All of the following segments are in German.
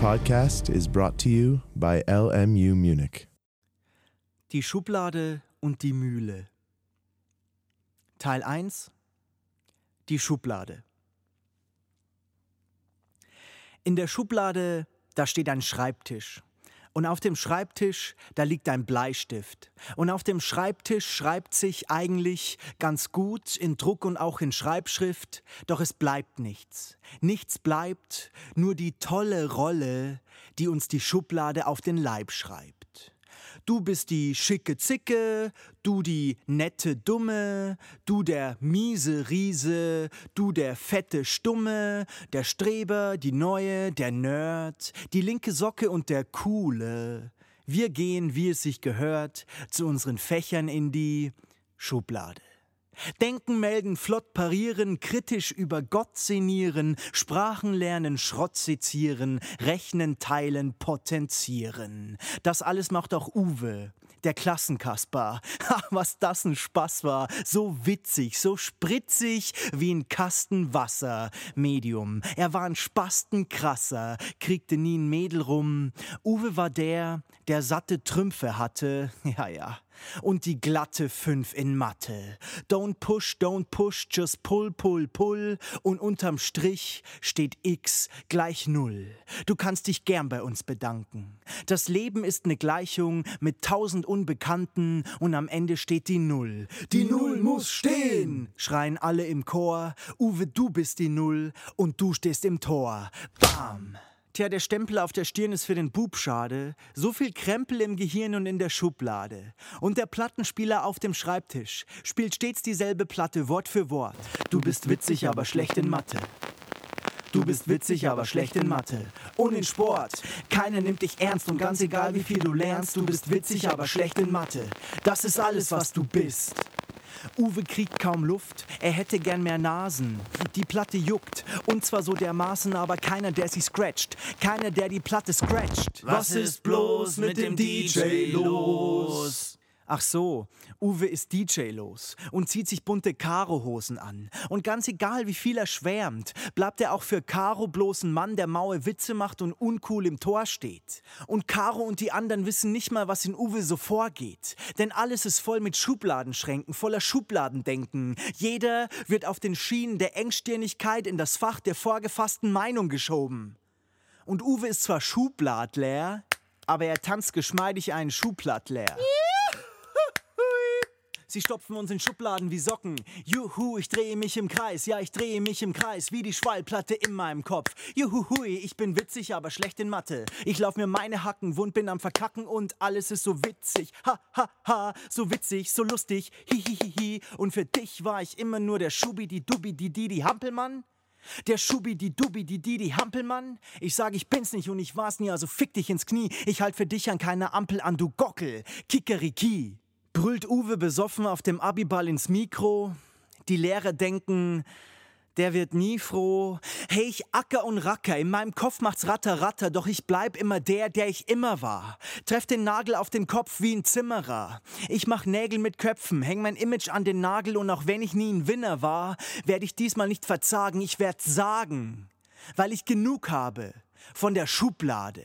podcast is brought to you by LMU Munich. Die Schublade und die Mühle. Teil 1 Die Schublade. In der Schublade, da steht ein Schreibtisch. Und auf dem Schreibtisch, da liegt ein Bleistift. Und auf dem Schreibtisch schreibt sich eigentlich ganz gut in Druck und auch in Schreibschrift, doch es bleibt nichts. Nichts bleibt, nur die tolle Rolle, die uns die Schublade auf den Leib schreibt. Du bist die schicke Zicke, du die nette Dumme, du der miese Riese, du der fette Stumme, der Streber, die Neue, der Nerd, die linke Socke und der Coole. Wir gehen, wie es sich gehört, zu unseren Fächern in die Schublade. Denken, melden, flott parieren, kritisch über Gott sinnieren, Sprachen lernen, Schrott sezieren, rechnen, teilen, potenzieren. Das alles macht auch Uwe, der Klassenkasper. Ach, was das ein Spaß war. So witzig, so spritzig wie ein Kasten Wasser. Medium. Er war ein Spastenkrasser, kriegte nie ein Mädel rum. Uwe war der, der satte Trümpfe hatte. Ja, ja und die glatte Fünf in Mathe. Don't push, don't push, just pull, pull, pull und unterm Strich steht X gleich Null. Du kannst dich gern bei uns bedanken. Das Leben ist eine Gleichung mit tausend Unbekannten und am Ende steht die Null. Die Null muss stehen, schreien alle im Chor. Uwe, du bist die Null und du stehst im Tor. Bam! Tja, der Stempel auf der Stirn ist für den Bub schade. So viel Krempel im Gehirn und in der Schublade. Und der Plattenspieler auf dem Schreibtisch spielt stets dieselbe Platte Wort für Wort. Du bist witzig, aber schlecht in Mathe. Du bist witzig, aber schlecht in Mathe. Und in Sport. Keiner nimmt dich ernst und ganz egal wie viel du lernst, du bist witzig, aber schlecht in Mathe. Das ist alles, was du bist. Uwe kriegt kaum Luft, er hätte gern mehr Nasen. Die Platte juckt, und zwar so dermaßen, aber keiner, der sie scratcht. Keiner, der die Platte scratcht. Was ist bloß mit dem DJ los? Ach so, Uwe ist DJ los und zieht sich bunte Karo-Hosen an. Und ganz egal, wie viel er schwärmt, bleibt er auch für Karo bloß ein Mann, der maue Witze macht und uncool im Tor steht. Und Karo und die anderen wissen nicht mal, was in Uwe so vorgeht. Denn alles ist voll mit Schubladenschränken, voller Schubladendenken. Jeder wird auf den Schienen der Engstirnigkeit in das Fach der vorgefassten Meinung geschoben. Und Uwe ist zwar Schubladleer, aber er tanzt geschmeidig einen Schublattleer. Sie stopfen uns in Schubladen wie Socken. Juhu, ich drehe mich im Kreis. Ja, ich drehe mich im Kreis wie die Schwallplatte in meinem Kopf. Juhuhui, ich bin witzig, aber schlecht in Mathe. Ich lauf mir meine Hacken wund, bin am Verkacken und alles ist so witzig. Ha, ha, ha, so witzig, so lustig. Hi, hi, hi, hi. Und für dich war ich immer nur der Schubi, die Dubi, die Didi Hampelmann. Der Schubi, die Dubi, die Didi Hampelmann. Ich sag, ich bin's nicht und ich war's nie, also fick dich ins Knie. Ich halt für dich an keiner Ampel an, du Gockel. Kikeriki brüllt Uwe besoffen auf dem Abiball ins Mikro. Die Lehrer denken, der wird nie froh. Hey, ich acker und racker, in meinem Kopf macht's ratter ratter, doch ich bleib immer der, der ich immer war. Treff den Nagel auf den Kopf wie ein Zimmerer. Ich mach Nägel mit Köpfen, häng mein Image an den Nagel und auch wenn ich nie ein Winner war, werde ich diesmal nicht verzagen, ich werd sagen, weil ich genug habe von der Schublade.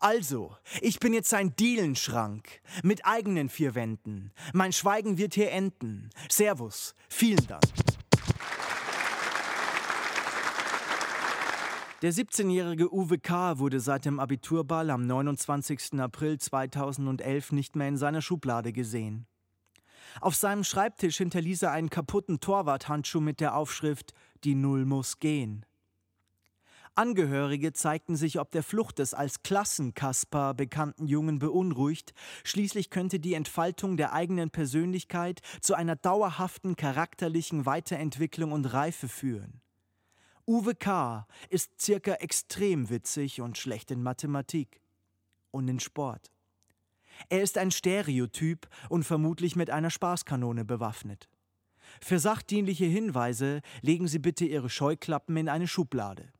Also, ich bin jetzt ein Dielenschrank mit eigenen vier Wänden. Mein Schweigen wird hier enden. Servus, vielen Dank. Der 17-jährige Uwe K. wurde seit dem Abiturball am 29. April 2011 nicht mehr in seiner Schublade gesehen. Auf seinem Schreibtisch hinterließ er einen kaputten Torwarthandschuh mit der Aufschrift Die Null muss gehen. Angehörige zeigten sich ob der Flucht des als Klassenkasper bekannten Jungen beunruhigt. Schließlich könnte die Entfaltung der eigenen Persönlichkeit zu einer dauerhaften charakterlichen Weiterentwicklung und Reife führen. Uwe K. ist circa extrem witzig und schlecht in Mathematik und in Sport. Er ist ein Stereotyp und vermutlich mit einer Spaßkanone bewaffnet. Für sachdienliche Hinweise legen Sie bitte Ihre Scheuklappen in eine Schublade.